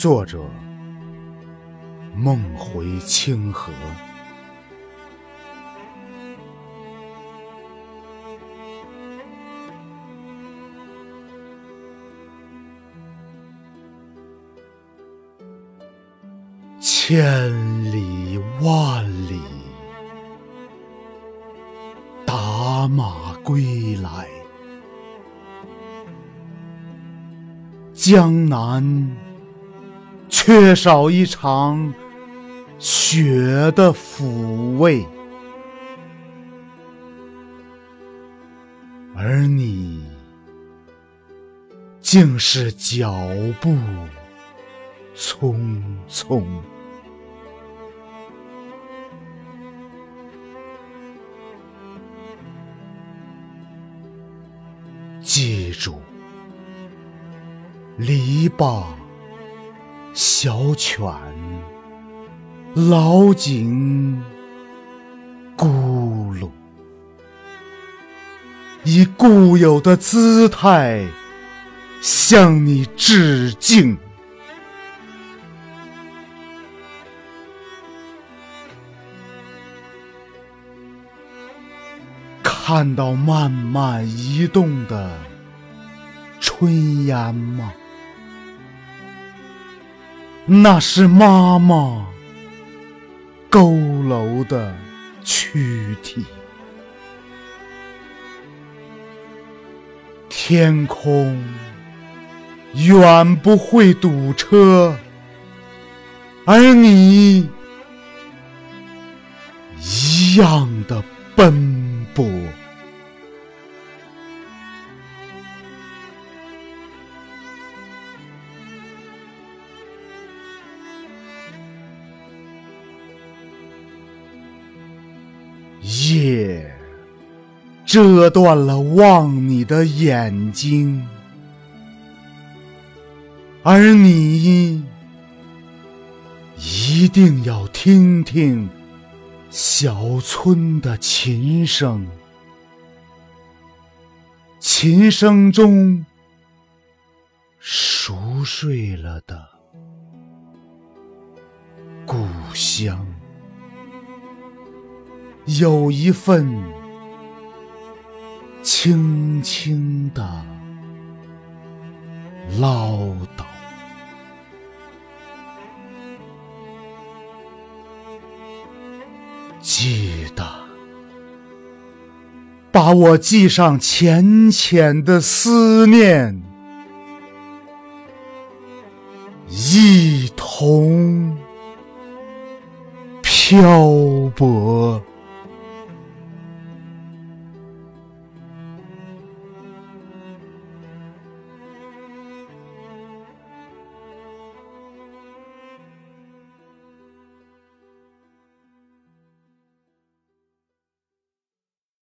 作者：梦回清河。千里万里，打马归来。江南缺少一场雪的抚慰，而你竟是脚步匆匆。记住。篱笆、小犬、老井、咕噜，以固有的姿态向你致敬。看到慢慢移动的炊烟吗？那是妈妈佝偻的躯体，天空远不会堵车，而你一样的奔夜遮断了望你的眼睛，而你一定要听听小村的琴声，琴声中熟睡了的故乡。有一份轻轻的唠叨，记得把我记上浅浅的思念，一同漂泊。